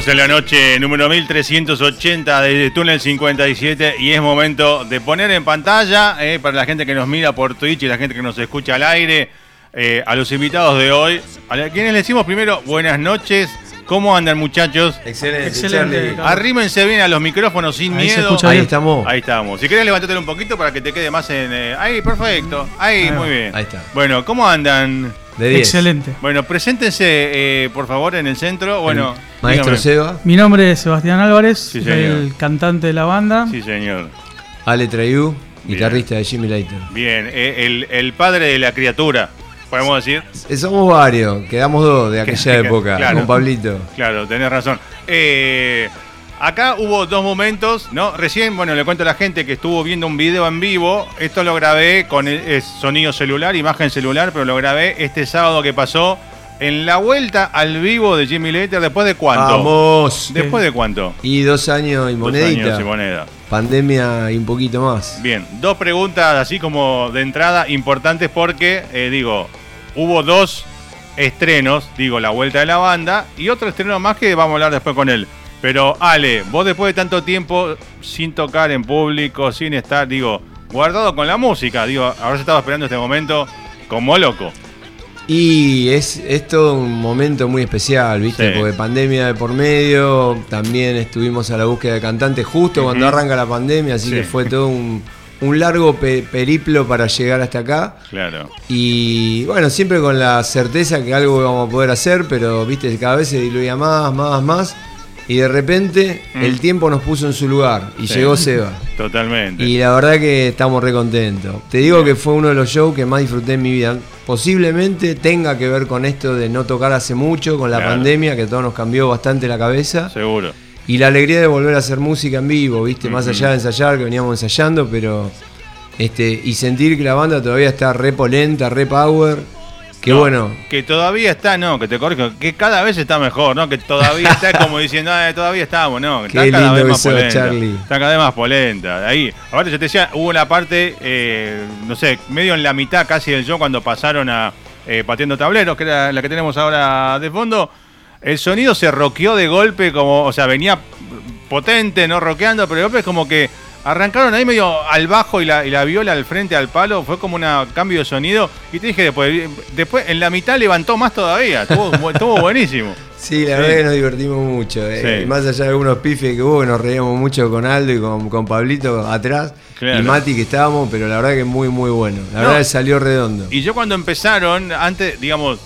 Continuamos en la noche número 1380 de Túnel 57 y es momento de poner en pantalla eh, para la gente que nos mira por Twitch y la gente que nos escucha al aire eh, a los invitados de hoy, a quienes le decimos primero buenas noches. ¿Cómo andan muchachos? Excelente, Excelente. Arrímense bien a los micrófonos sin miedo. Ahí estamos. Ahí estamos. Si querés levantarte un poquito para que te quede más en... Eh, ahí, perfecto. Ahí, muy bien. Ahí está. Bueno, ¿cómo andan? Excelente. Bueno, preséntense, eh, por favor, en el centro. Bueno, Maestro Seba. Mi nombre es Sebastián Álvarez, soy el cantante de la banda. Sí, señor. Ale Trayú, guitarrista de Jimmy Later. Bien, eh, el, padre de la criatura, podemos decir. Eh, somos varios, quedamos dos de aquella época, con Pablito. Claro, tenés razón. Eh, Acá hubo dos momentos, ¿no? Recién, bueno, le cuento a la gente que estuvo viendo un video en vivo. Esto lo grabé con el, sonido celular, imagen celular, pero lo grabé este sábado que pasó en la vuelta al vivo de Jimmy Letter. ¿Después de cuánto? Vamos. ¿Después de cuánto? Y dos años y monedita. Dos años y moneda. Pandemia y un poquito más. Bien, dos preguntas así como de entrada importantes porque, eh, digo, hubo dos estrenos, digo, la vuelta de la banda y otro estreno más que vamos a hablar después con él. Pero Ale, vos después de tanto tiempo sin tocar en público, sin estar, digo, guardado con la música, digo, ahora se estaba esperando este momento como loco. Y es, es todo un momento muy especial, ¿viste? Porque pandemia de por medio, también estuvimos a la búsqueda de cantantes justo cuando arranca la pandemia, así que fue todo un, largo periplo para llegar hasta acá. Claro. Y bueno, siempre con la certeza que algo vamos a poder hacer, pero, ¿viste? Cada vez se diluía más, más, más y de repente mm. el tiempo nos puso en su lugar y llegó Seba. Totalmente. Y la verdad que estamos re contentos. Te digo que fue uno de los shows que más disfruté en mi vida. Posiblemente tenga que ver con esto de no tocar hace mucho, con la pandemia, que todo nos cambió bastante la cabeza. Seguro. Y la alegría de volver a hacer música en vivo, ¿viste? Más allá de ensayar, que veníamos ensayando, pero. Este, y sentir que la banda todavía está re polenta, re power Qué bueno. Que todavía está, no, que te corrijo, que cada vez está mejor, ¿no? Que todavía está como diciendo, ah, todavía estamos, ¿no? Que está cada vez más polenta. Está cada vez más polenta. Ahí, aparte yo te decía, hubo la parte, eh, no sé, medio en la mitad casi del show cuando pasaron a eh, Pateando Tableros, que era la que tenemos ahora de fondo. El sonido se roqueó de golpe, como, o sea, venía potente, no roqueando, pero de golpe es como que Arrancaron ahí medio al bajo y la, viola al frente al palo, fue como un cambio de sonido. Y te dije después, después en la mitad levantó más todavía, estuvo, buenísimo. Sí, la verdad que nos divertimos mucho. Eh. Más allá de algunos pifes que hubo, nos reíamos mucho con Aldo y con, con Pablito atrás. Y Mati que estábamos, pero la verdad que muy, muy bueno. La verdad que salió redondo. Y yo cuando empezaron, antes, digamos,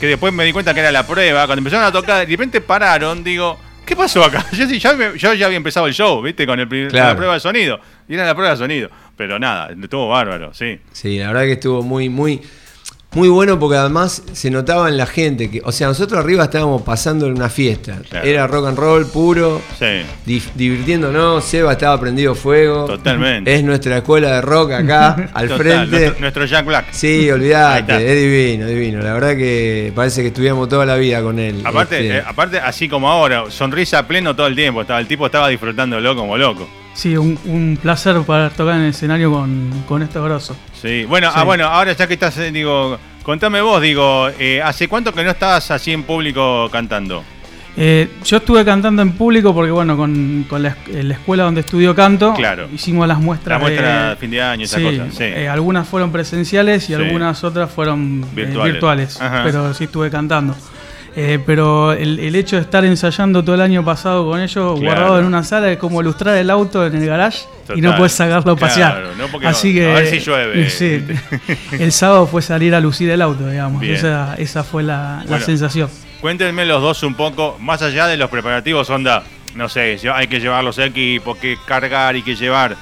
que después me di cuenta que era la prueba, cuando empezaron a tocar, de repente pararon, digo, ¿Qué pasó acá? Yo, yo, ya había empezado el show, ¿viste? Con, el, la prueba de sonido. Y era la prueba de sonido. Pero nada, estuvo bárbaro, sí. Sí, la verdad que estuvo muy, muy, muy bueno porque además se notaba en la gente que, o sea, nosotros arriba estábamos pasando en una fiesta. Era rock and roll puro, sí. divirtiéndonos. Seba estaba prendido fuego. Totalmente. Es nuestra escuela de rock acá, al frente. Nuestro, Jack Black. Sí, olvidate, es divino, divino. La verdad que parece que estudiamos toda la vida con él. Aparte, este. eh, aparte así como ahora, sonrisa pleno todo el tiempo. Estaba, el tipo estaba disfrutándolo como loco. Sí, un, placer para tocar en el escenario con, con este grosso. Sí, bueno, Ah, bueno, ahora ya que estás, eh, digo, contame vos, digo, eh, ¿hace cuánto que no estabas así en público cantando? Eh, yo estuve cantando en público porque, bueno, con, la, escuela donde estudio canto, hicimos las muestras. La muestra de fin de año, esas cosas. Sí. algunas fueron presenciales y algunas otras fueron virtuales, pero sí estuve cantando. Eh, pero el, hecho de estar ensayando todo el año pasado con ellos, guardado en una sala, es como ilustrar el auto en el garage y no puedes sacarlo a pasear. Así que, a ver si llueve. el sábado fue salir a lucir el auto, digamos. Esa, esa, fue la, sensación. Cuéntenme los dos un poco, más allá de los preparativos, onda, no sé, hay que llevar los equipos, que cargar y que llevar.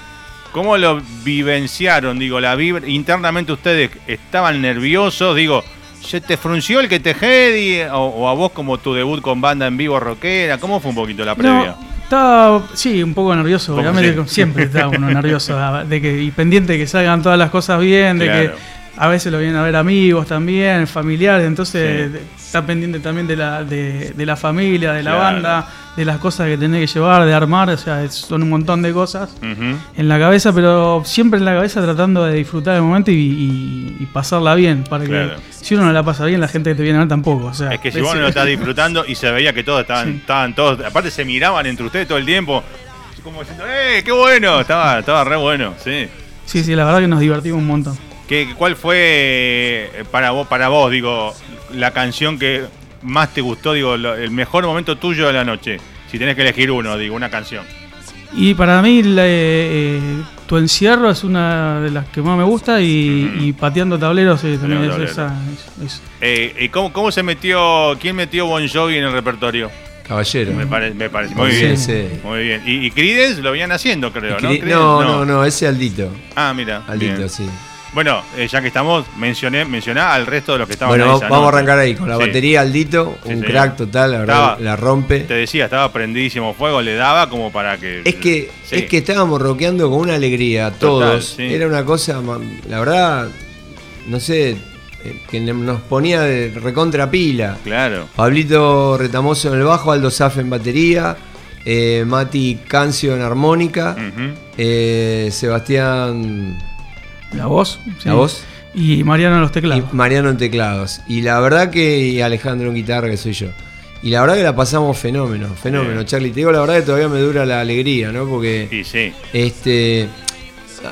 ¿Cómo lo vivenciaron? Digo, la internamente ustedes estaban nerviosos, digo, ¿Se te frunció el que te jedi? O, a vos como tu debut con banda en vivo rockera? ¿Cómo fue un poquito la previa? estaba, sí, un poco nervioso, obviamente siempre está uno nervioso de que, y pendiente de que salgan todas las cosas bien, de que a veces lo vienen a ver amigos también, familiares, entonces está pendiente también de la, de, la familia, de la banda, de las cosas que tenés que llevar, de armar, o sea, son un montón de cosas en la cabeza, pero siempre en la cabeza tratando de disfrutar el momento y, pasarla bien, para que si uno no la pasa bien, la gente que te viene a ver tampoco. O sea, es que si vos no lo estás disfrutando y se veía que todos estaban, estaban todos, aparte se miraban entre ustedes todo el tiempo, como diciendo, ¡eh, qué bueno! Estaba, estaba re bueno, sí. Sí, sí, la verdad que nos divertimos un montón. ¿Qué, ¿Cuál fue eh, para vos, para vos, digo, la canción que más te gustó, digo, el mejor momento tuyo de la noche? Si tenés que elegir uno, digo, una canción. Y para mí, eh, Tu Encierro es una de las que más me gusta y, Pateando Tableros también es esa. Eh, ¿Y cómo, cómo se metió, quién metió Bon Jovi en el repertorio? Caballero. Me, parece muy bien. Muy bien. Y, y lo venían haciendo, creo, ¿no? No, no, no, ese Aldito. Ah, mira. Aldito, sí. Bueno, eh, ya que estamos, mencioné, mencioná al resto de los que estaban Bueno, vamos a arrancar ahí con la batería Aldito, un crack total, la verdad, la rompe. Te decía, estaba prendidísimo fuego, le daba como para que. Es que, es que estábamos rockeando con una alegría, todos. Era una cosa, la verdad, no sé, eh, que nos ponía de recontra pila. Claro. Pablito Retamoso en el bajo, Aldo Zaf en batería, eh, Mati Cancio en armónica, eh, Sebastián. La voz. La voz. Y Mariano en los teclados. Y Mariano en teclados. Y la verdad que. Alejandro en guitarra, que soy yo. Y la verdad que la pasamos fenómeno, fenómeno, Charlie. Te digo la verdad que todavía me dura la alegría, ¿no? Porque. Sí, sí. Este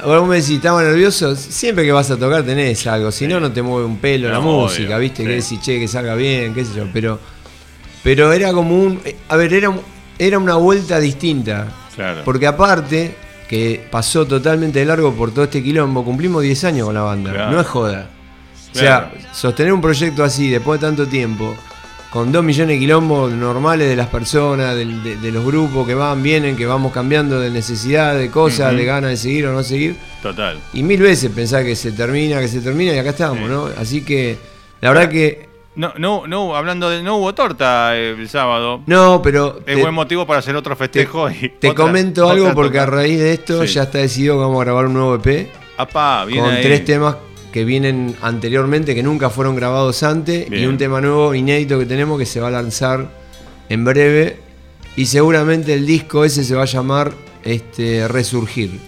Ahora vos me decís, estaba nervioso, siempre que vas a tocar tenés algo, si no, no te mueve un pelo la música, ¿viste? Que decís, che, que salga bien, qué sé yo, pero, pero era como un, a ver, era, era una vuelta distinta, claro. porque aparte, que pasó totalmente de largo por todo este quilombo, cumplimos 10 años con la banda, no es joda. O sea, sostener un proyecto así después de tanto tiempo, con dos millones de quilombos normales de las personas, de, los grupos que van, vienen, que vamos cambiando de necesidad, de cosas, de ganas de seguir o no seguir. Total. Y mil veces pensar que se termina, que se termina y acá estamos, ¿no? Así que la verdad que... No, no, no, hablando de no hubo torta el sábado. No, pero es buen motivo para hacer otro festejo. Te, te comento algo porque a raíz de esto ya está decidido que vamos a grabar un nuevo EP. Apá, con tres temas que vienen anteriormente, que nunca fueron grabados antes, y un tema nuevo, inédito que tenemos que se va a lanzar en breve. Y seguramente el disco ese se va a llamar este, Resurgir.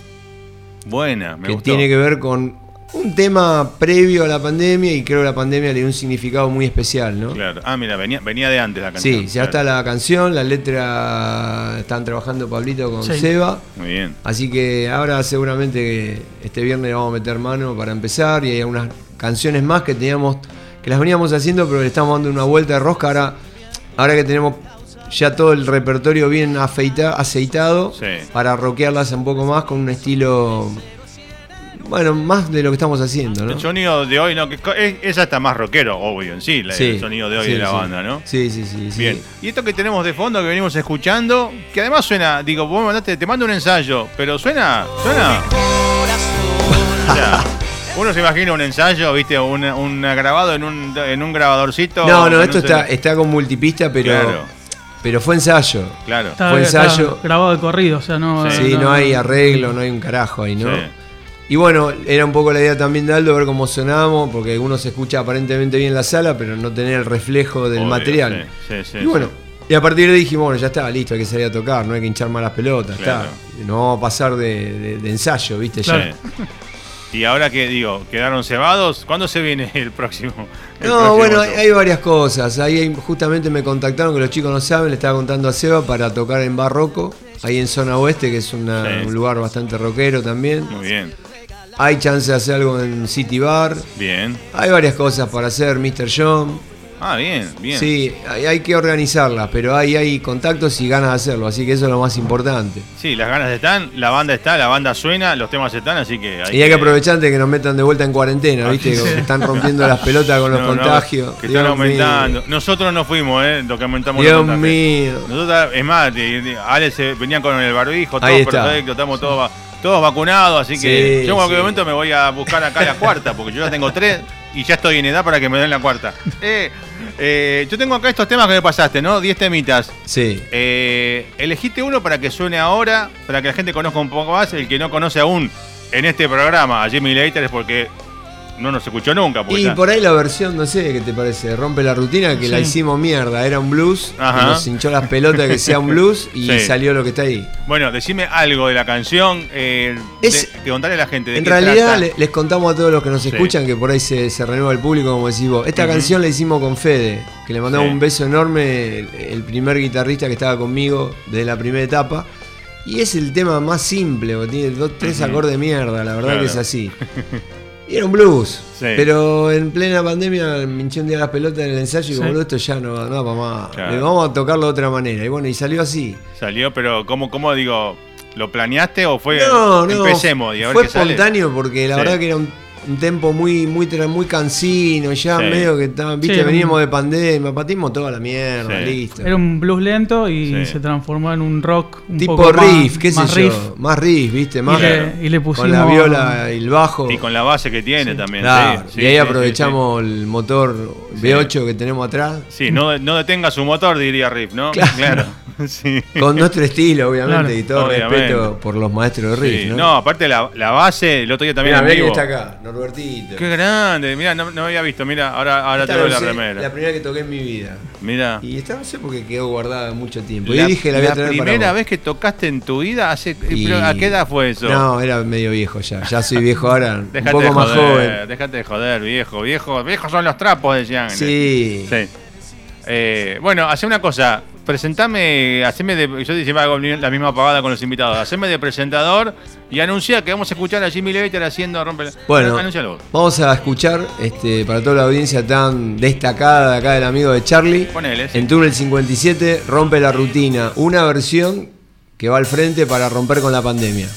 Buena, me Que tiene que ver con un tema previo a la pandemia y creo que la pandemia le dio un significado muy especial, ¿no? Claro. Ah, mira, venía, venía de antes la canción. Sí, ya está la canción, la letra están trabajando Pablito con Seba. Muy bien. Así que ahora seguramente este viernes vamos a meter mano para empezar y hay unas canciones más que teníamos que las veníamos haciendo, pero le estamos dando una vuelta de rosca ahora ahora que tenemos ya todo el repertorio bien afeita, aceitado para rockearlas un poco más con un estilo bueno, más de lo que estamos haciendo, ¿no? El sonido de hoy, ¿no? Que esa está más rockero, obvio, en sí, el sonido de hoy de la banda, ¿no? Sí, sí, sí. Bien. Y esto que tenemos de fondo, que venimos escuchando, que además suena, digo, vos mandaste, te mando un ensayo, pero suena, suena. uno se imagina un ensayo, viste, un, grabado en un, en un grabadorcito. No, no, esto está, está con multipista, pero. Pero fue ensayo. Claro. fue ensayo. grabado de corrido, o sea, no. Sí, no, no, hay arreglo, no hay un carajo ahí, ¿no? Y bueno, era un poco la idea también de Aldo ver cómo sonamos, porque uno se escucha aparentemente bien en la sala, pero no tener el reflejo del material. y bueno, y a partir de ahí dijimos, bueno, ya está, listo, hay que salir a tocar, no hay que hinchar más las pelotas, está. No vamos a pasar de, ensayo, ¿viste? Ya. Y ahora que digo, quedaron cebados, ¿cuándo se viene el próximo? no, bueno, hay, varias cosas. Ahí justamente me contactaron, que los chicos no saben, le estaba contando a Seba para tocar en Barroco, ahí en zona oeste, que es un lugar bastante rockero también. Muy bien. Hay chance de hacer algo en City Bar. Bien. Hay varias cosas para hacer, Mr. John. Ah, bien, bien. Sí, hay, que organizarlas, pero hay, hay contactos y ganas de hacerlo, así que eso es lo más importante. Sí, las ganas están, la banda está, la banda suena, los temas están, así que... Hay y hay que, aprovechar de que nos metan de vuelta en cuarentena, ¿viste? Que están rompiendo las pelotas con los contagios. que están aumentando. Nosotros no fuimos, ¿eh? Lo que aumentamos Dios mío. Nosotros, es más, Alex venían con el barbijo, todo perfecto, estamos todos todos vacunados, así que yo en cualquier momento me voy a buscar acá la cuarta, porque yo ya tengo tres y ya estoy en edad para que me den la cuarta. Eh, eh, yo tengo acá estos temas que me pasaste, ¿no? Diez temitas. Sí. Eh, elegiste uno para que suene ahora, para que la gente conozca un poco más, el que no conoce aún en este programa a Jimmy Later es porque no nos escuchó nunca. Y por ahí la versión, no sé, ¿qué te parece? Rompe la rutina, que la hicimos mierda. Era un blues, nos hinchó las pelotas que sea un blues y salió lo que está ahí. Bueno, decime algo de la canción, eh, es, que contarle a la gente. en realidad les contamos a todos los que nos escuchan que por ahí se, renueva el público, como decís vos. Esta canción la hicimos con Fede, que le mandamos un beso enorme, el, primer guitarrista que estaba conmigo desde la primera etapa. Y es el tema más simple, tiene dos, tres acordes de mierda, la verdad que es así. Y era un blues. Pero en plena pandemia me hinché un día las pelotas en el ensayo y como esto ya no, no va más. Vamos a tocarlo de otra manera. Y bueno, y salió así. Salió, pero ¿cómo, cómo digo? ¿Lo planeaste o fue? No, no. Empecemos. Y fue espontáneo porque la verdad que era un un tempo muy, muy, muy cansino, ya medio que estaba, viste, veníamos de pandemia, patimos toda la mierda, listo. Era un blues lento y se transformó en un rock un tipo poco riff, más, qué sé más yo, riff. más riff, viste, más y le, pusimos, con la viola y el bajo. Y con la base que tiene también. y ahí aprovechamos el motor V8 que tenemos atrás. Sí, no, no detenga su motor, diría Riff, ¿no? claro. Con nuestro estilo, obviamente, y todo respeto por los maestros de Riff. ¿no? aparte la, la, base, el otro día también. Mira, vivo. está acá, Norbertito. Qué grande, mira, no, no había visto, mira, ahora, ahora te doy la remera. La primera que toqué en mi vida. Mira. Y esta no sé por qué quedó guardada mucho tiempo. y dije, la, voy a primera vez que tocaste en tu vida, hace, ¿a qué edad fue eso? No, era medio viejo ya. Ya soy viejo ahora, un poco más joven. Déjate de joder, viejo, viejo. Viejos son los trapos, decían. Sí. Sí. Eh, bueno, hace una cosa presentame, haceme de. Yo decía hago la misma pagada con los invitados. Haceme de presentador y anuncia que vamos a escuchar a Jimmy Levitter haciendo rompe. Bueno, vamos a escuchar este, para toda la audiencia tan destacada de acá del amigo de Charlie. Ponele, En Túnel 57, rompe la rutina. Una versión que va al frente para romper con la pandemia.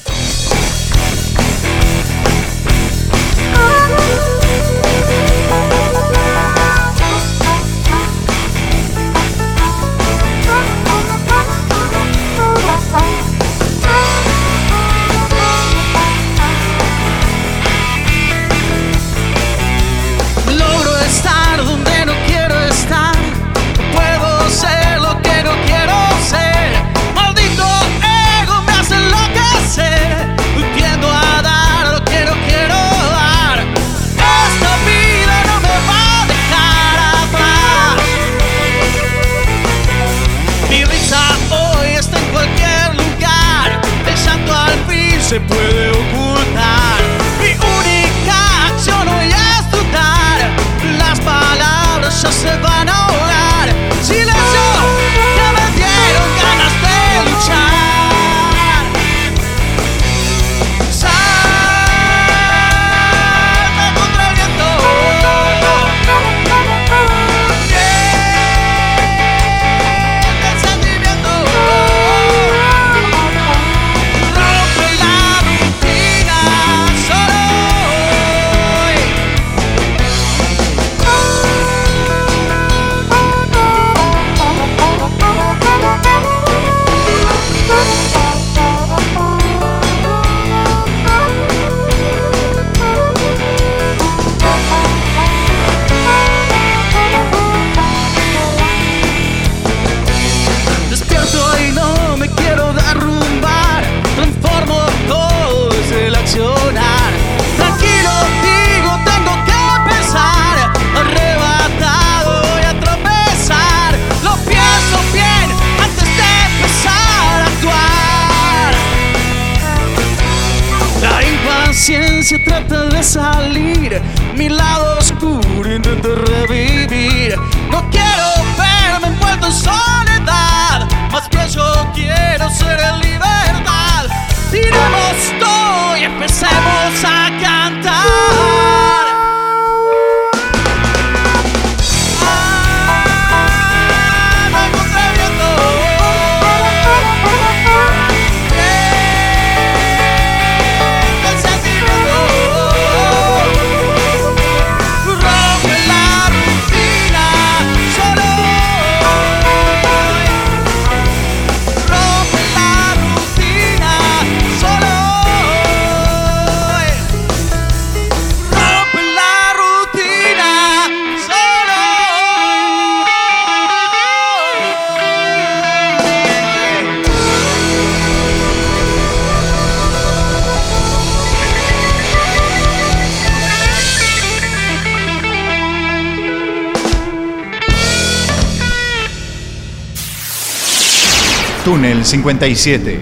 Túnel 57.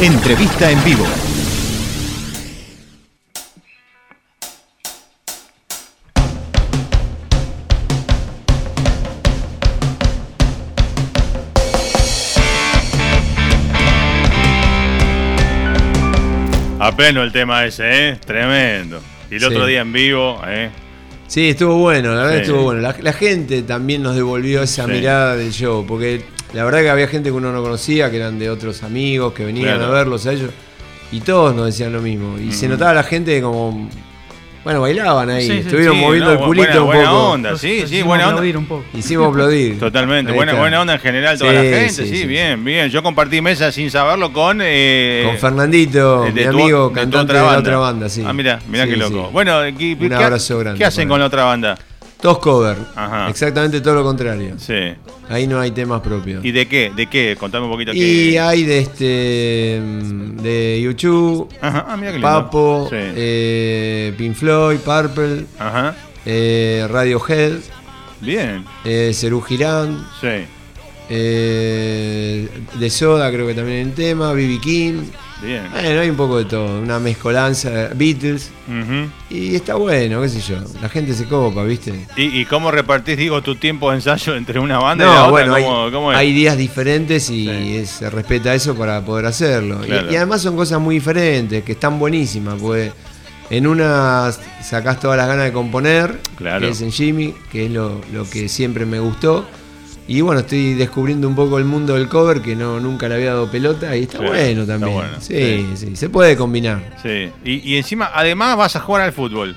Entrevista en vivo. A pleno el tema ese, ¿eh? Tremendo. Y el otro día en vivo, ¿eh? Sí, estuvo bueno, la verdad estuvo bueno. La, gente también nos devolvió esa mirada del show, porque la verdad que había gente que uno no conocía, que eran de otros amigos, que venían a verlos a ellos, y todos nos decían lo mismo. Y se notaba la gente como bueno, bailaban ahí, estuvieron moviendo el culito un poco. Buena onda, sí, sí, buena onda. Un poco. Hicimos aplaudir. Totalmente, buena, buena onda en general toda la gente, sí, bien, bien. Yo compartí mesa sin saberlo con... Eh, con Fernandito, mi amigo, cantante de, la otra banda, sí. Ah, mira, mira qué loco. Bueno, ¿qué, un abrazo grande. ¿Qué hacen con la otra banda? Dos cover. Exactamente todo lo contrario. Sí. Ahí no hay temas propios. ¿Y de qué? ¿De qué? Contame un poquito. Y hay de este de YouTube, Ajá. Ah, mira qué Papo, eh, Pink Floyd, Purple, Ajá. Eh, Radiohead. Bien. Eh, Cerú Girán. Sí. Eh, de Soda creo que también hay un tema, BB King. Bien. Bueno, hay un poco de todo, una mezcolanza, Beatles. Y está bueno, qué sé yo. La gente se copa, ¿viste? ¿Y, cómo repartís, digo, tu tiempo de ensayo entre una banda y la otra? Bueno, hay, días diferentes y se respeta eso para poder hacerlo. Y, además son cosas muy diferentes, que están buenísimas, porque en una sacás todas las ganas de componer, que es en Jimmy, que es lo, lo que siempre me gustó. Y bueno, estoy descubriendo un poco el mundo del cover que no nunca le había dado pelota y está bueno también. sí, sí, se puede combinar. Sí, y, y, encima, además vas a jugar al fútbol.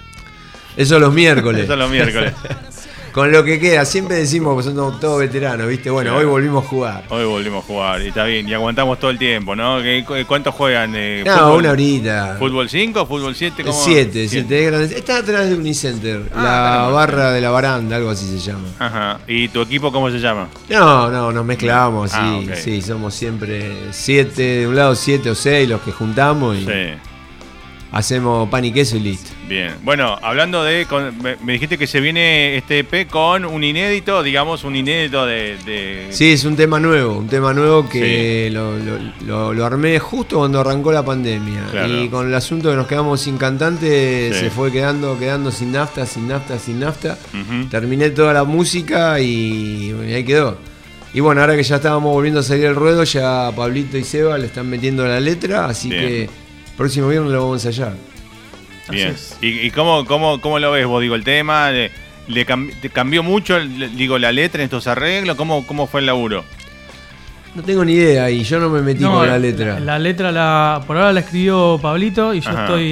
Eso los miércoles. Eso los miércoles. con lo que queda. Siempre decimos que somos todos veteranos, ¿viste? Bueno, hoy volvimos a jugar. Hoy volvimos a jugar, y está bien, y aguantamos todo el tiempo, ¿no? ¿Cuántos juegan? Eh, no, una horita. ¿Fútbol 5? ¿Fútbol 7? 7, 7 Está atrás de Unicenter, ah, la barra de la baranda, algo así se llama. Ajá. ¿Y tu equipo cómo se llama? No, no, nos mezclamos, ah, sí, sí, somos siempre 7 de un lado, 7 o 6 los que juntamos y hacemos pan y queso y listo. Bien, bueno, hablando de. me, dijiste que se viene este EP con un inédito, digamos, un inédito de. Sí, es un tema nuevo, un tema nuevo que lo, armé justo cuando arrancó la pandemia. Y con el asunto que nos quedamos sin cantante, se fue quedando, quedando sin nafta, sin nafta, sin nafta. Terminé toda la música y, ahí quedó. Y bueno, ahora que ya estábamos volviendo a salir el ruedo, ya Pablito y Seba le están metiendo la letra, así que próximo viernes lo vamos a ensayar. Bien. ¿Y, cómo, cómo, cómo, lo ves vos? Digo, el tema, ¿le, cambió mucho digo, la letra en estos arreglos? ¿Cómo, ¿Cómo fue el laburo? No tengo ni idea y yo no me metí con la letra. La, letra la, por ahora la escribió Pablito y yo estoy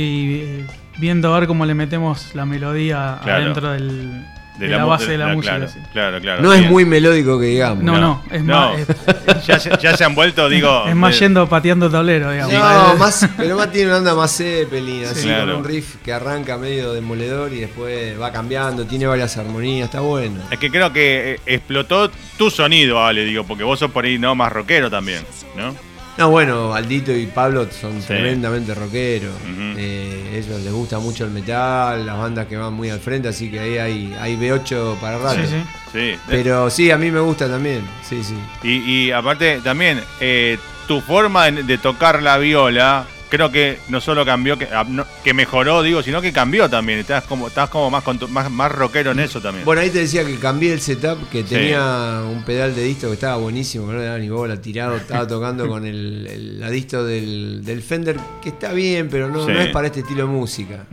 eh, viendo a ver cómo le metemos la melodía adentro del, de, la, base de la, música. Claro, claro, No es muy melódico que digamos. No, no, es más. ya, se, ya, se, han vuelto, digo. Es más yendo pateando tablero, digamos. No, más, pero más tiene una onda más Zeppelin, así con un riff que arranca medio demoledor y después va cambiando, tiene varias armonías, está bueno. Es que creo que eh, explotó tu sonido, Ale, digo, porque vos sos por ahí no más rockero también, ¿no? No, bueno, Aldito y Pablo son tremendamente rockeros. Eh, ellos les gusta mucho el metal, las bandas que van muy al frente, así que ahí hay, hay B8 para rato. Sí, sí. Pero sí, a mí me gusta también. Sí, sí. Y, aparte, también, eh, tu forma de, tocar la viola creo que no solo cambió, que, ah, que mejoró, digo, sino que cambió también. Estás como, estás como más, más, más rockero en eso también. Bueno, ahí te decía que cambié el setup, que tenía un pedal de disto que estaba buenísimo, que no le daba ni bola tirado, estaba tocando con el, el la disto del, del, Fender, que está bien, pero no, no es para este estilo de música.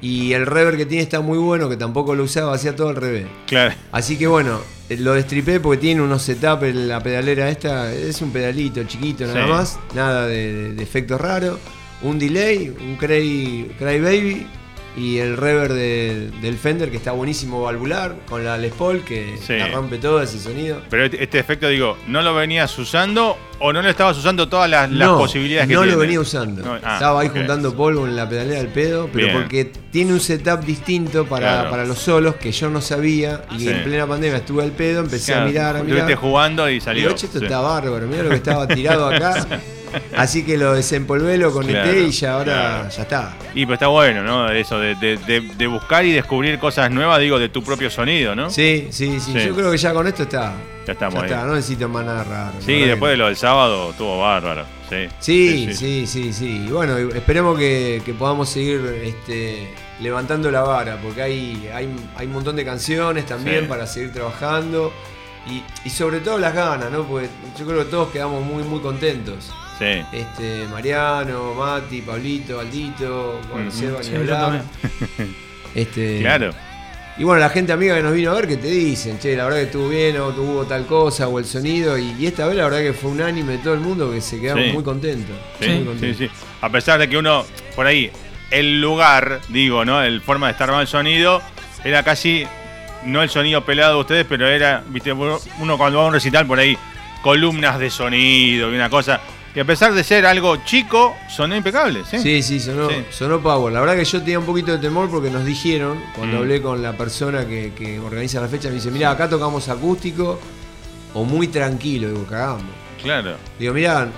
Y el reverb que tiene está muy bueno, que tampoco lo usaba, hacía todo al revés. Claro. Así que bueno, lo destripé porque tiene unos setups en la pedalera esta. Es un pedalito chiquito nada más, nada de, efectos raros. Un delay, un cray, cray baby y el reverb del Fender que está buenísimo valvular con la Les Paul que rompe todo ese sonido. Pero este, este efecto, digo, ¿no lo venías usando o no lo estabas usando todas las, posibilidades que no No lo venía usando. Ah, Estaba ahí juntando polvo en la pedalera del pedo, pero porque tiene un setup distinto para, para, los solos que yo no sabía y en plena pandemia estuve al pedo, empecé a mirar, a mirar. Estuviste jugando y salió. Y esto está bárbaro, mira lo que estaba tirado acá. Así que lo desempolvé, lo conecté y ya ahora ya está. Y pues está bueno, ¿no? Eso de, buscar y descubrir cosas nuevas, digo, de tu propio sonido, ¿no? Sí, sí, sí. Yo creo que ya con esto está. Ya estamos ya Está, no necesito más nada raro. Sí, después de lo del sábado estuvo bárbaro. Sí, sí, sí, sí. sí, Y bueno, esperemos que, podamos seguir este, levantando la vara, porque hay, hay, hay un montón de canciones también para seguir trabajando. Y, sobre todo las ganas, ¿no? Porque yo creo que todos quedamos muy, muy contentos. Sí. Este, Mariano, Mati, Pablito, Aldito, bueno, Seba, ni hablar. Este, claro. Y bueno, la gente amiga que nos vino a ver que te dicen, che, la verdad que estuvo bien o tuvo tal cosa o el sonido. Y, esta vez la verdad que fue unánime de todo el mundo que se quedamos muy contentos. Sí, sí, sí. A pesar de que uno, por ahí, el lugar, digo, ¿no? El forma de estar mal el sonido, era casi no el sonido pelado de ustedes, pero era, viste, uno cuando va a un recital por ahí, columnas de sonido y una cosa. Que a pesar de ser algo chico, sonó impecable. Sí, sí, sí, sonó, sonó power. La verdad que yo tenía un poquito de temor porque nos dijeron, cuando mm. hablé con la persona que, organiza la fecha, me dice, mira, acá tocamos acústico o muy tranquilo. Digo, cagamos. Claro. Digo, mirá,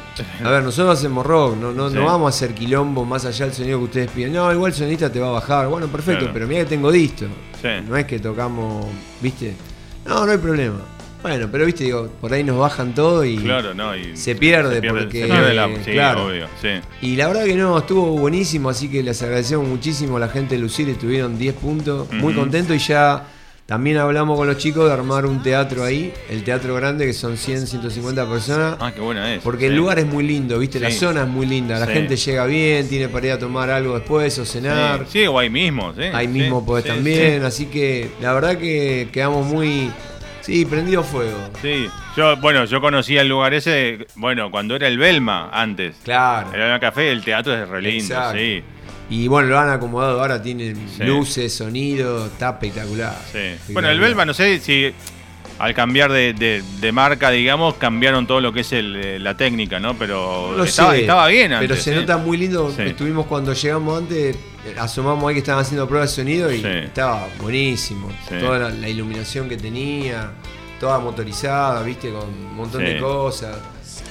a ver, nosotros hacemos rock, no, no, no vamos a hacer quilombo más allá del sonido que ustedes piden. No, igual el sonista te va a bajar. Bueno, perfecto, pero mira que tengo disto. No es que tocamos, ¿viste? No, no hay problema. Bueno, pero viste, digo, por ahí nos bajan todo y, claro, no, se pierde, porque. claro. obvio, Y la verdad que no, estuvo buenísimo, así que les agradecemos muchísimo a la gente de Lucir, estuvieron 10 puntos, muy contentos y ya también hablamos con los chicos de armar un teatro ahí, el teatro grande, que son 100, 150 personas. Ah, qué buena es. Porque el lugar es muy lindo, ¿viste? La zona es muy linda. La gente llega bien, tiene para ir a tomar algo después o cenar. Sí, o ahí mismo, sí. Ahí mismo podés también. Así que la verdad que quedamos muy. Sí, prendido fuego. Sí, yo, bueno, yo conocía el lugar ese, bueno, cuando era el Belma antes. Claro. Era el café, el teatro es re lindo, sí. Y bueno, lo han acomodado ahora, tienen luces, sonido, está espectacular. Bueno, el Belma, no sé si al cambiar de, marca, digamos, cambiaron todo lo que es eh, la técnica, ¿no? Pero estaba, estaba, bien antes. Pero se nota muy lindo. Estuvimos cuando llegamos antes, asomamos ahí que estaban haciendo pruebas de sonido y estaba buenísimo. Toda la, iluminación que tenía, toda motorizada, viste, con un montón de cosas.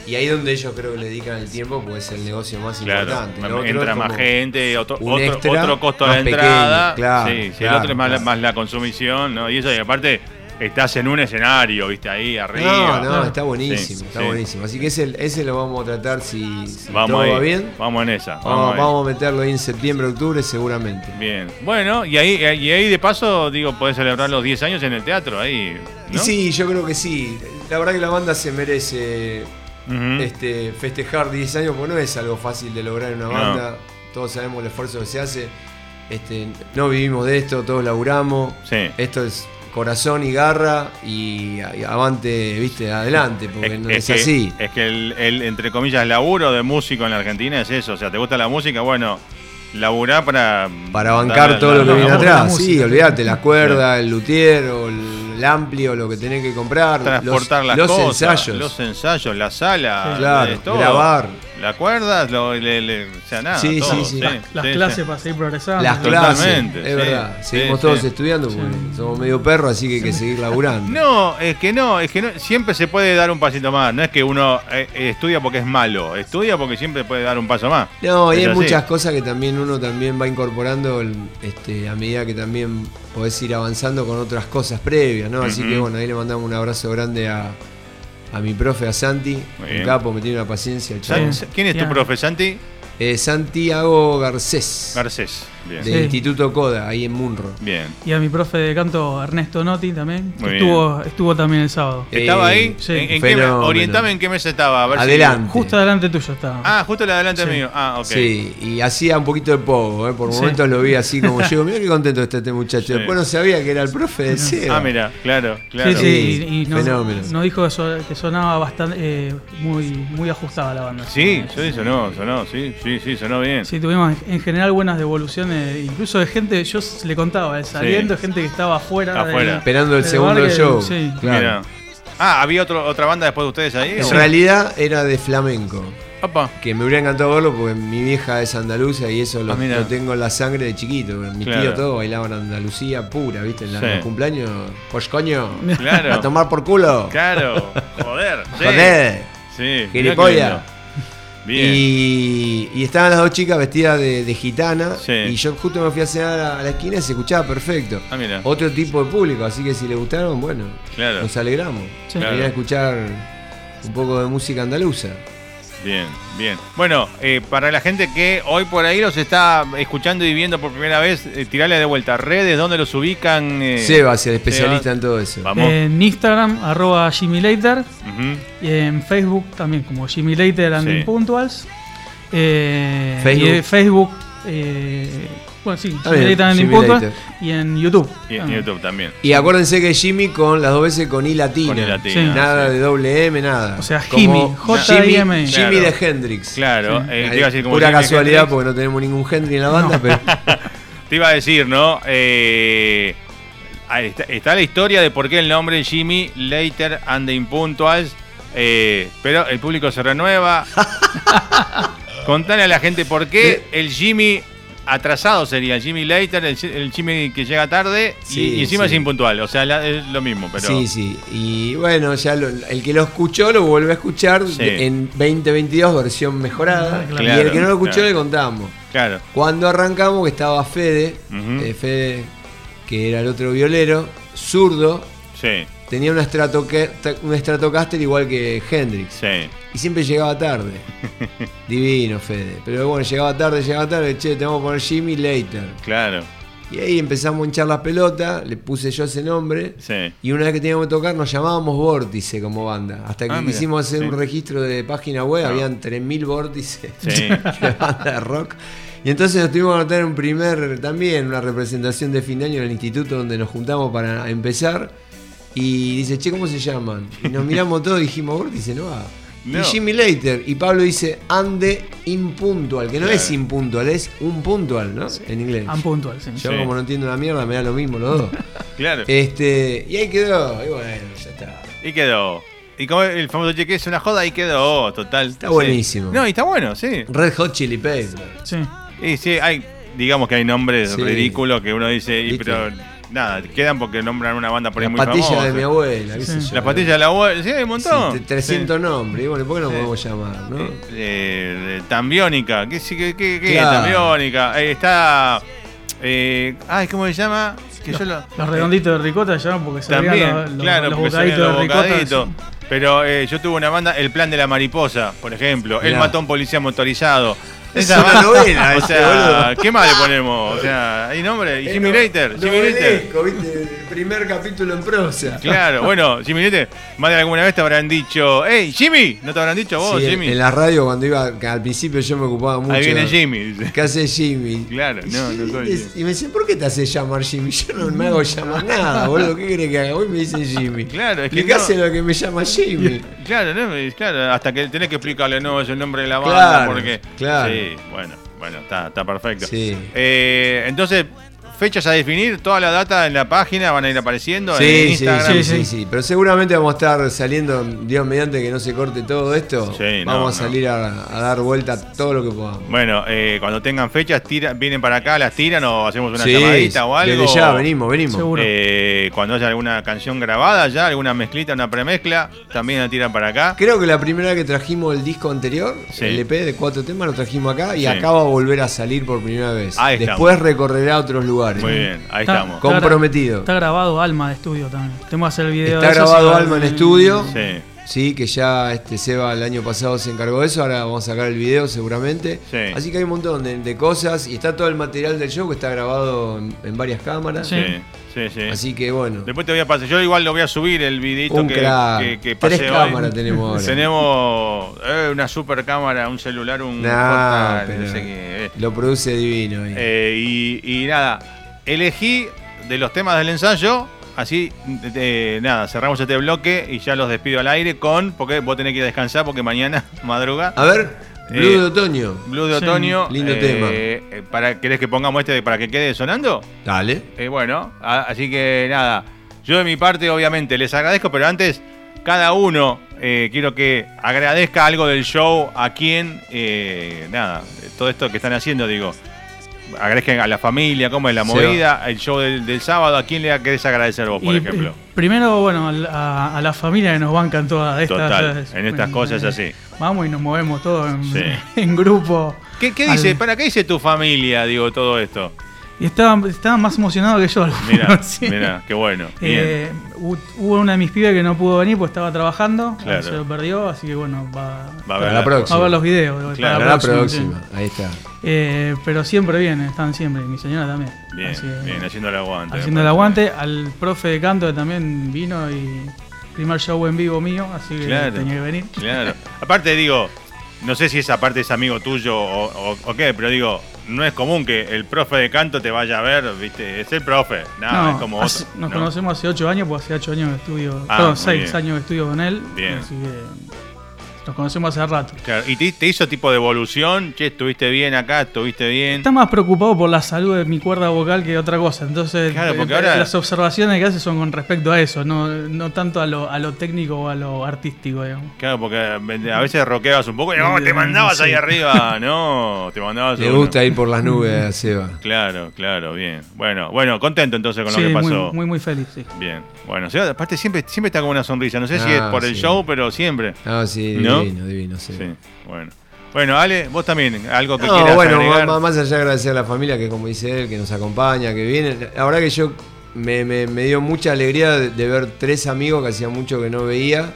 Y ahí donde ellos creo que le dedican el tiempo, pues es el negocio más importante. entra más gente, otro, otro, costo de entrada. Claro, sí, el otro es más, la, consumición, ¿no? Y eso, y aparte, estás en un escenario, viste, ahí arriba. No, no, está buenísimo, está buenísimo. Así que ese, ese lo vamos a tratar si, todo va bien. Vamos en esa. Vamos, a meterlo ahí en septiembre, octubre, seguramente. Bien. Bueno, y ahí, y ahí de paso, digo, podés celebrar los 10 años en el teatro, ahí. sí, yo creo que sí. La verdad que la banda se merece este, festejar 10 años, porque no es algo fácil de lograr en una banda. Todos sabemos el esfuerzo que se hace. Este, no vivimos de esto, todos laburamos. Esto es corazón y garra y, avante, viste, adelante, porque no es, así. es que el, entre comillas, laburo de músico en la Argentina es eso. O sea, ¿te gusta la música? Bueno, laburar para. Para bancar todo lo que viene atrás. Sí, olvídate, la cuerda, el luthier o el, amplio, lo que tenés que comprar. Transportar los, las los ensayos. Los ensayos, la sala. Claro, grabar. La cuerda, lo, le, o sea, nada. Sí, sí, sí. Las, clases para seguir progresando. Las clases. Es verdad. Seguimos todos estudiando porque somos medio perros, así que hay que seguir laburando. No, es que no, es que no, siempre se puede dar un pasito más. No es que uno eh, estudia porque es malo, estudia porque siempre puede dar un paso más. No, y hay muchas cosas que también uno también va incorporando este, a medida que también podés ir avanzando con otras cosas previas, ¿no? Así que bueno, ahí le mandamos un abrazo grande a a mi profe, a Santi, un capo, me tiene una paciencia. ¿Quién es tu profe, Santi? Eh, Santiago Garcés. Garcés. Del Instituto Coda, ahí en Munro. Bien. Y a mi profe de canto Ernesto Noti también. estuvo, estuvo también el sábado. ¿Estaba ahí? Sí. ¿En, qué, orientame en qué mes estaba. adelante. justo adelante tuyo estaba. Ah, justo adelante mío. Ah, ok. Sí, y hacía un poquito de poco. ¿eh? Por momentos lo vi así como yo. Mira qué contento está este muchacho. Después no sabía que era el profe de SEO. Ah, mira, claro, claro. Sí, sí, y, nos, dijo que, sonaba bastante, eh, muy, muy ajustada la banda. Sí, sí, sonó, sonó, sí, sí, sí, sonó bien. Sí, tuvimos en general buenas devoluciones, incluso de gente, yo le contaba, saliendo gente que estaba afuera. Esperando el segundo show. Ah, ¿había otro, otra banda después de ustedes ahí? En realidad era de flamenco. Que me hubiera encantado verlo porque mi vieja es andaluza y eso lo, ah, tengo en la sangre de chiquito. Mi tío todo bailaban Andalucía pura, ¿viste? En los cumpleaños. Pues coño. Claro. A tomar por culo. Claro. Joder. Joder. Sí. Gilipollas. Y, estaban las dos chicas vestidas de, gitana. Y yo justo me fui a cenar a la esquina y se escuchaba perfecto. Ah, Otro tipo de público, así que si le gustaron, bueno, nos alegramos. Quería escuchar un poco de música andaluza. Bien, bien. Bueno, eh, para la gente que hoy por ahí los está escuchando y viendo por primera vez, eh, tirarle de vuelta redes, ¿dónde los ubican? Eh, Sebas, el especialista en todo eso. En Instagram, arroba Jimmy Later. Y en Facebook también, como Jimmy Later and sí. Puntuals. Eh, Facebook. Y Facebook bueno, sí, en y en YouTube. Y en YouTube también. Y acuérdense que Jimmy con las dos veces con I latina. nada de doble M, nada. O sea, Jimmy, J-I-M. Jimmy, de Hendrix. Claro. Eh, pura casualidad porque no tenemos ningún Hendrix en la banda, pero... te iba a decir, ¿no? Eh, está, la historia de por qué el nombre Jimmy Later and the Impuntuals. Eh, pero el público se renueva. Contale a la gente por qué el Jimmy atrasado sería Jimmy Later, el, Jimmy que llega tarde y, encima es impuntual. O sea, es lo mismo. Pero... Sí, sí. Y bueno, ya el que lo escuchó lo vuelve a escuchar en 2022, versión mejorada. y el que no lo escuchó le contamos. Claro. Cuando arrancamos, que estaba Fede, eh, Fede, que era el otro violero, zurdo. Sí tenía una, un Stratocaster igual que Hendrix. Sí. Y siempre llegaba tarde. Divino, Fede. Pero bueno, llegaba tarde, llegaba tarde. Che, tenemos que poner Jimmy Later. Claro. Y ahí empezamos a hinchar las pelotas, le puse yo ese nombre. Sí. Y una vez que teníamos que tocar, nos llamábamos Vórtice como banda. Hasta que ah, quisimos hacer un registro de página web, habían 3.000 vórtices sí. de banda de rock. Y entonces nos tuvimos que anotar un primer, también una representación de fin de año en el instituto donde nos juntamos para empezar. Y dice, che, ¿cómo se llaman? Y nos miramos todos y dijimos, dice, no va. Y Jimmy Later. Y Pablo dice, ande impuntual, que no es impuntual, es un puntual, ¿no? En inglés. Unpuntual, sí. Yo como no entiendo la mierda, me da lo mismo los dos. claro. Este, y ahí quedó, y bueno, ya está. Y quedó. Y como el famoso cheque es una joda, ahí quedó, total. Está buenísimo. No, y está bueno, sí. Red Hot Chili Peppers. Sí. Y sí, hay, digamos que hay nombres ridículos que uno dice, y, pero nada, quedan porque nombran una banda por ahí muy famosa. La patilla de mi abuela, La patilla de la abuela, sí, hay un montón. 300 nombres, y bueno, ¿por qué no podemos llamar, no? Eh, eh, tambiónica, ¿qué, qué, qué, qué es Tambiónica? Ahí está... Eh, ay, ¿cómo se llama? Que los, yo lo, los redonditos de ricota se llaman porque se También, los, claro, los bocaditos de ricota. Pero eh, yo tuve una banda, El Plan de la Mariposa, por ejemplo. El Matón Policía Motorizado. Es una novela, o sea, ¿qué más le ponemos? O sea, hay nombre, Jimmy Later, Jimmy Later. Primer capítulo en prosa. Claro, bueno, Jimmy más de alguna vez te habrán dicho, hey, Jimmy, ¿no te habrán dicho vos, Jimmy? En la radio cuando iba, al principio yo me ocupaba mucho. Ahí viene Jimmy. ¿Qué hace Jimmy? Claro, no, no soy Jimmy. Y me dicen, ¿por qué te haces llamar Jimmy? Yo no me hago llamar nada, boludo, ¿qué querés que haga? Hoy me dicen Jimmy. Claro, es que ¿Qué hace lo que me llama Jimmy? Claro, no, claro, hasta que tenés que explicarle, no, es el nombre de la banda, claro, porque... Claro. Sí, bueno. Bueno, está, está perfecto. Sí. Eh, entonces, fechas a definir, toda la data en la página van a ir apareciendo sí, en Instagram. Sí, sí, sí, pero seguramente vamos a estar saliendo, Dios mediante que no se corte todo esto, vamos a salir a, dar vuelta todo lo que podamos. Bueno, eh, cuando tengan fechas, vienen para acá, las tiran o hacemos una llamadita o algo. Desde ya, venimos, venimos. Seguro. Eh, cuando haya alguna canción grabada ya, alguna mezclita, una premezcla, también la tiran para acá. Creo que la primera vez que trajimos el disco anterior, el EP de cuatro temas, lo trajimos acá y acaba de volver a salir por primera vez. Después recorrerá otros lugares. Muy bien, ahí estamos. Comprometido. Está grabado Alma de estudio también. Tengo que hacer el video. Está grabado Alma en estudio. Sí. Sí, que ya este Seba el año pasado se encargó de eso, ahora vamos a sacar el video seguramente. Sí. Así que hay un montón de, cosas y está todo el material del show que está grabado en, varias cámaras. Sí. Sí, sí. Así que bueno. Después te voy a pasar. Yo igual lo voy a subir el videito que, que, que, pasé Tres cámaras tenemos ahora. tenemos eh, una super cámara, un celular, un no sé qué. Eh. Lo produce divino. Eh, y, y nada, elegí de los temas del ensayo, así, nada, cerramos este bloque y ya los despido al aire con, porque vos tenés que descansar porque mañana madruga. A ver, Blue de eh, otoño. Blue de otoño. Lindo tema. Eh, para, ¿Querés que pongamos este para que quede sonando? Dale. Eh, bueno, así que nada, yo de mi parte obviamente les agradezco, pero antes cada uno quiero que agradezca algo del show a quien, nada, todo esto que están haciendo, digo agradezcan a la familia, cómo es la movida, el show del, sábado, ¿a quién le querés agradecer vos, por ejemplo? Primero, bueno, a, la familia que nos bancan todas estas en estas cosas así. Vamos y nos movemos todos en, grupo. ¿Qué, dice, para qué dice tu familia, digo, todo esto? Y estaban, estaban más emocionados que yo. Mira, mira, qué bueno. Eh, hubo una de mis pibes que no pudo venir porque estaba trabajando, se lo perdió, así que bueno, va, a ver la próxima. Va a ver los videos. Claro, la próxima, ahí está. Eh, pero siempre viene, están siempre, mi señora también. Bien, bien, haciendo el aguante. Haciendo el aguante, al profe de canto que también vino y primer show en vivo mío, así que tenía que venir. Claro. Aparte digo, no sé si esa parte es amigo tuyo o, o qué, pero digo, no es común que el profe de canto te vaya a ver, ¿viste? Es el profe. no, es como Nos conocemos hace ocho años, pues hace ocho años de estudio. Ah, perdón, seis años de estudio con él. Bien. Así que nos conocemos hace rato. Claro, ¿Y te, hizo tipo de evolución? Che, estuviste bien acá, estuviste bien. Está más preocupado por la salud de mi cuerda vocal que otra cosa. Entonces, claro, porque ahora... las observaciones que hace son con respecto a eso, no, no tanto a lo, a lo técnico o a lo artístico, digamos. Claro, porque a veces roqueabas un poco y no, te mandabas ahí arriba, no, te mandabas. Le gusta ir por las nubes, Seba. Claro, claro, bien. Bueno, bueno, contento entonces con lo que pasó. Muy, muy, muy feliz, sí. Bien. Bueno, aparte siempre, siempre está con una sonrisa. No sé si es ah, por el show, pero siempre. Ah, sí, divino, divino, sí. Bueno. Bueno, Ale, vos también, algo que no, quieras bueno, Más, allá de agradecer a la familia que, como dice él, que nos acompaña, que viene. La verdad que yo me, dio mucha alegría de, ver tres amigos que hacía mucho que no veía.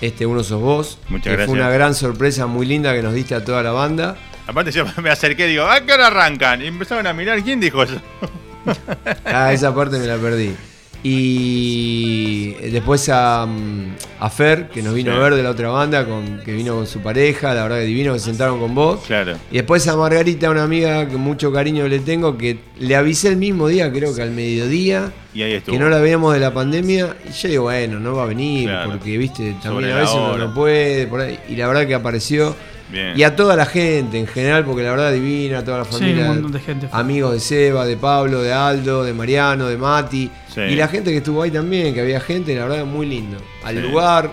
Este, uno sos vos. Muchas gracias. Fue una gran sorpresa muy linda que nos diste a toda la banda. Aparte yo me acerqué y digo, ¿a qué hora arrancan? Y empezaron a mirar, ¿quién dijo eso? ah, esa parte me la perdí. Y después a, a Fer, que nos vino a ver de la otra banda, con, que vino con su pareja, la verdad que divino que se sentaron con vos. Claro. Y después a Margarita, una amiga que mucho cariño le tengo, que le avisé el mismo día, creo que al mediodía, que no la veíamos de la pandemia. Y yo digo, bueno, no va a venir, porque viste, también a veces uno no puede, por ahí. Y la verdad que apareció. Y a toda la gente en general, porque la verdad divina, a toda la familia. de gente. Amigos de Seba, de Pablo, de Aldo, de Mariano, de Mati. Y la gente que estuvo ahí también, que había gente, la verdad, muy lindo. Al lugar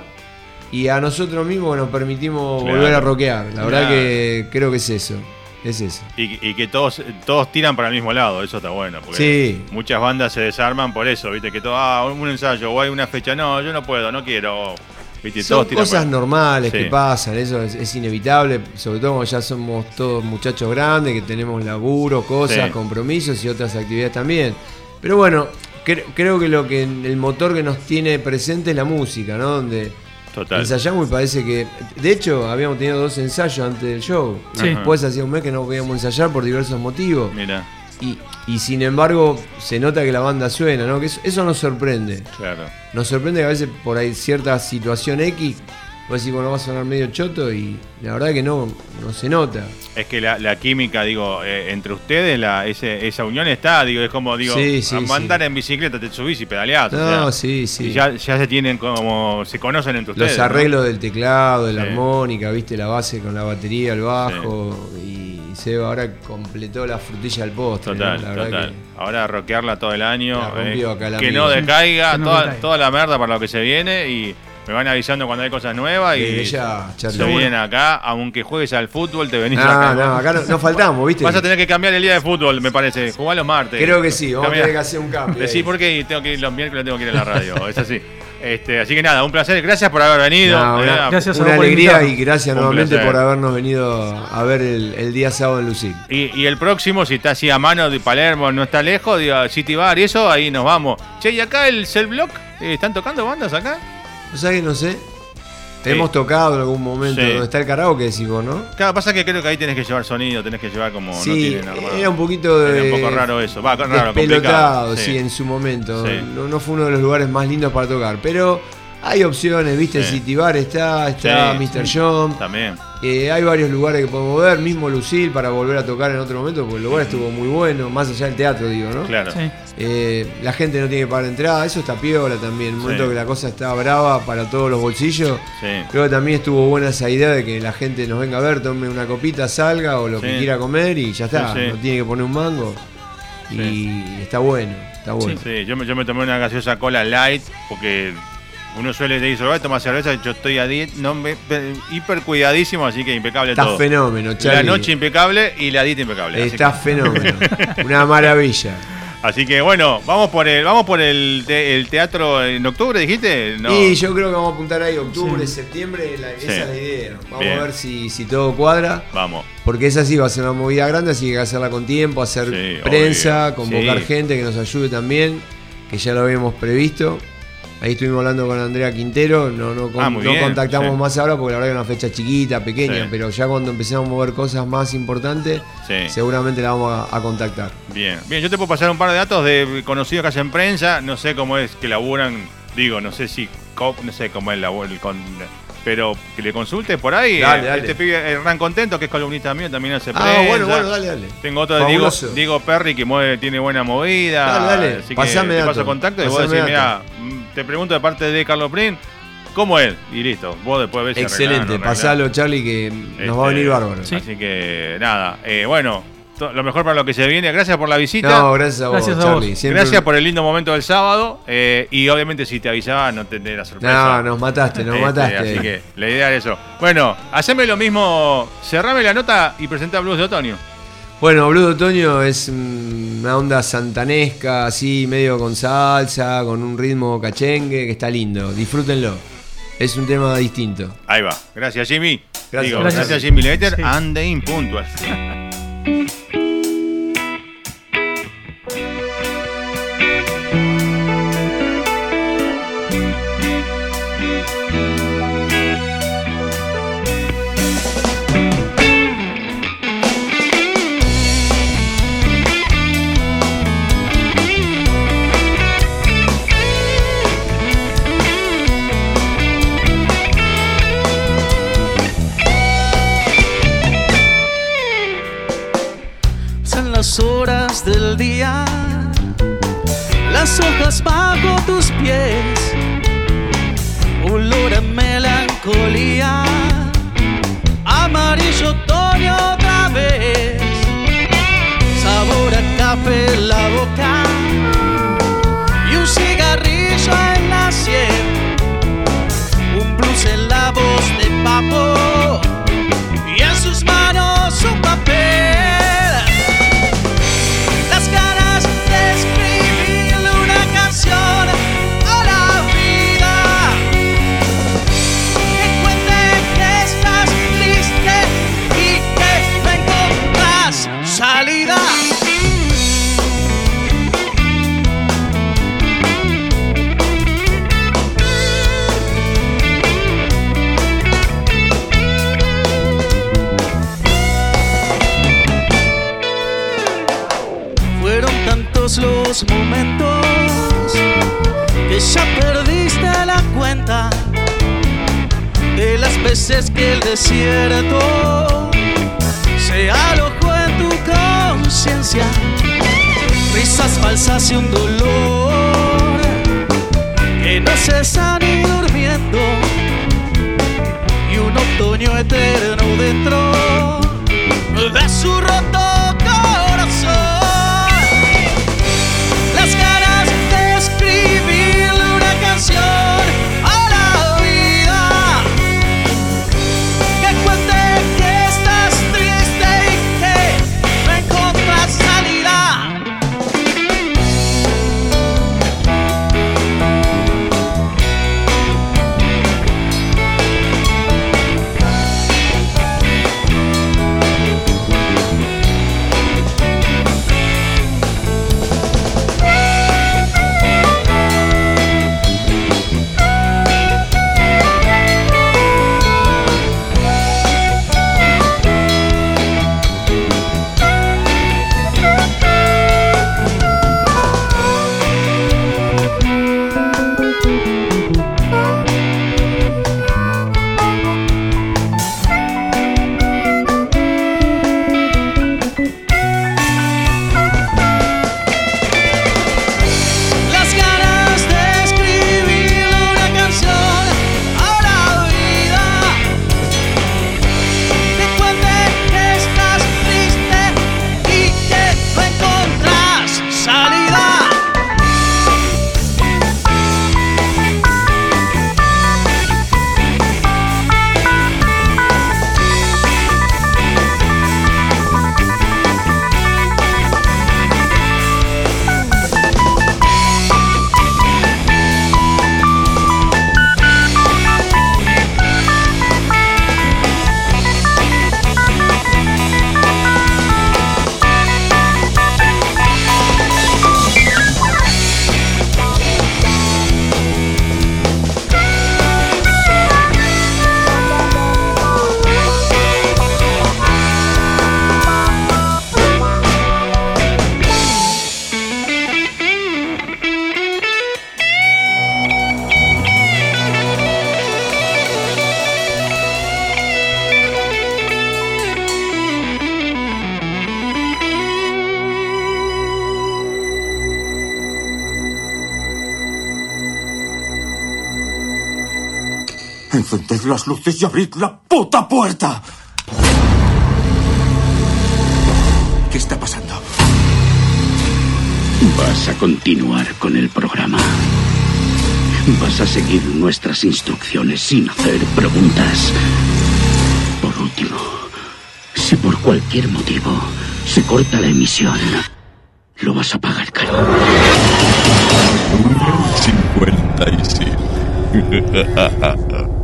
y a nosotros mismos nos permitimos volver a rockear. La verdad que creo que es eso. Es eso. Y, que todos, todos tiran para el mismo lado, eso está bueno. Porque muchas bandas se desarman por eso, viste, que todo, ah, un ensayo o hay una fecha, no, yo no puedo, no quiero. Son cosas normales que pasan, eso es, inevitable, sobre todo cuando ya somos todos muchachos grandes, que tenemos laburo, cosas, compromisos y otras actividades también. Pero bueno, creo que lo que el motor que nos tiene presente es la música, ¿no? Donde ensayamos y parece que. De hecho, habíamos tenido dos ensayos antes del show. Después hacía un mes que no podíamos ensayar por diversos motivos. Mira. Y, y sin embargo, se nota que la banda suena, ¿no? Que eso, nos sorprende. Claro. Nos sorprende que a veces por ahí cierta situación X, vos decís, bueno, va a sonar medio choto y la verdad que no, no se nota. Es que la, química, digo, eh, entre ustedes, la, esa unión está, digo, es como, digo, andar en bicicleta, te subís y pedaleás. No, sí, sí. Y ya, se tienen como, se conocen entre ustedes. Los arreglos del teclado, de la armónica, viste, la base con la batería, el bajo y Seba ahora completó la frutilla del postre. Total, total. Ahora rockearla todo el año. Eh, que no decaiga, toda, la merda para lo que se viene y me van avisando cuando hay cosas nuevas y ya, se vienen acá, aunque juegues al fútbol, te venís acá. No, acá no, faltamos, ¿viste? Vas a tener que cambiar el día de fútbol, me parece. Jugar los martes. Creo que sí, vamos a tener que hacer un cambio. Sí, porque tengo que ir los miércoles, tengo que ir a la radio, es así. Este, así que nada, un placer. Gracias por haber venido. una, gracias una alegría y gracias nuevamente por habernos venido a ver el, día sábado en Lucil. Y, el próximo, si está así a mano de Palermo, no está lejos, digo, City Bar y eso, ahí nos vamos. Che, ¿y acá el Cell Block? Eh, ¿Están tocando bandas acá? O sea que no sé. Hemos tocado en algún momento donde está el karaoke, decís vos, ¿no? Claro, pasa que creo que ahí tenés que llevar sonido, tenés que llevar como sí, Era un poquito de. Era un poco raro eso. Va, raro, pelotado, sí. en su momento. No, no, fue uno de los lugares más lindos para tocar. Pero hay opciones, viste, City Bar está, está Mr. John. También. Eh, hay varios lugares que podemos ver, mismo Lucil para volver a tocar en otro momento, porque el lugar estuvo muy bueno, más allá del teatro, digo, ¿no? Claro. Eh, la gente no tiene que pagar entrada, eso está piola también. En el momento que la cosa está brava para todos los bolsillos, creo que también estuvo buena esa idea de que la gente nos venga a ver, tome una copita, salga o lo que quiera comer y ya está, no tiene que poner un mango. Y está bueno, está bueno. Sí, Yo, me, yo me tomé una gaseosa cola light porque uno suele decir, a tomar cerveza, yo estoy a dieta, no, hiper cuidadísimo, así que impecable Está todo. fenómeno, Charlie. La noche impecable y la dieta impecable. Está fenómeno. Una maravilla. Así que bueno, vamos por el, vamos por el, teatro en octubre, dijiste. No. Y yo creo que vamos a apuntar ahí octubre, septiembre, esa es la idea. Vamos a ver si, si, todo cuadra. Vamos. Porque esa sí va a ser una movida grande, así que hay que hacerla con tiempo, hacer prensa, convocar gente que nos ayude también, que ya lo habíamos previsto. Ahí estuvimos hablando con Andrea Quintero, no, no, ah, contactamos más ahora porque la verdad que es una fecha chiquita, pequeña, pero ya cuando empecemos a mover cosas más importantes, seguramente la vamos a, contactar. Bien, bien, yo te puedo pasar un par de datos de conocidos que hacen prensa, no sé cómo es que laburan, digo, no sé si, no sé cómo es la, el, con, pero que le consulte por ahí. Dale, dale. Este pibe Hernán Contento, que es columnista mío, también hace prensa. Ah, bueno, bueno, dale, dale. Tengo otro de Diego, Perry, que mueve, tiene buena movida. Dale, dale. Así que te paso contacto y vos decís, mira, te pregunto de parte de Carlos Prin, ¿cómo es? Y listo, vos después ves Excelente, pasalo, Charlie, que nos va a venir este, bárbaro. Así que, nada, eh, bueno, lo mejor para lo que se viene. Gracias por la visita. No, gracias a vos, Charlie. Gracias por el lindo momento del sábado. Eh, y obviamente si te avisaba no tendré la sorpresa. No, nos mataste, nos este, mataste. Así que la idea es eso. Bueno, haceme lo mismo, cerrame la nota y presenta Blues de Otoño. Bueno, Blues de Otoño es una onda santanesca, así medio con salsa, con un ritmo cachengue, que está lindo. Disfrútenlo. Es un tema distinto. Ahí va. Gracias, Jimmy. Gracias, gracias. Jimmy Leiter. Sí. And Impuntual. del día, las hojas bajo tus pies, olor a melancolía, amarillo otoño otra vez, sabor a café en la boca. Y un cigarrillo en la sien, un blues en la voz de papo. Y en sus manos un papel. Que el desierto se alojó en tu conciencia. Risas falsas y un dolor que no cesa ni durmiendo y un otoño eterno dentro de su roto las luces y abrid la puta puerta. ¿Qué está pasando? Vas a continuar con el programa. Vas a seguir nuestras instrucciones sin hacer preguntas. Por último, si por cualquier motivo se corta la emisión, lo vas a pagar caro. 56.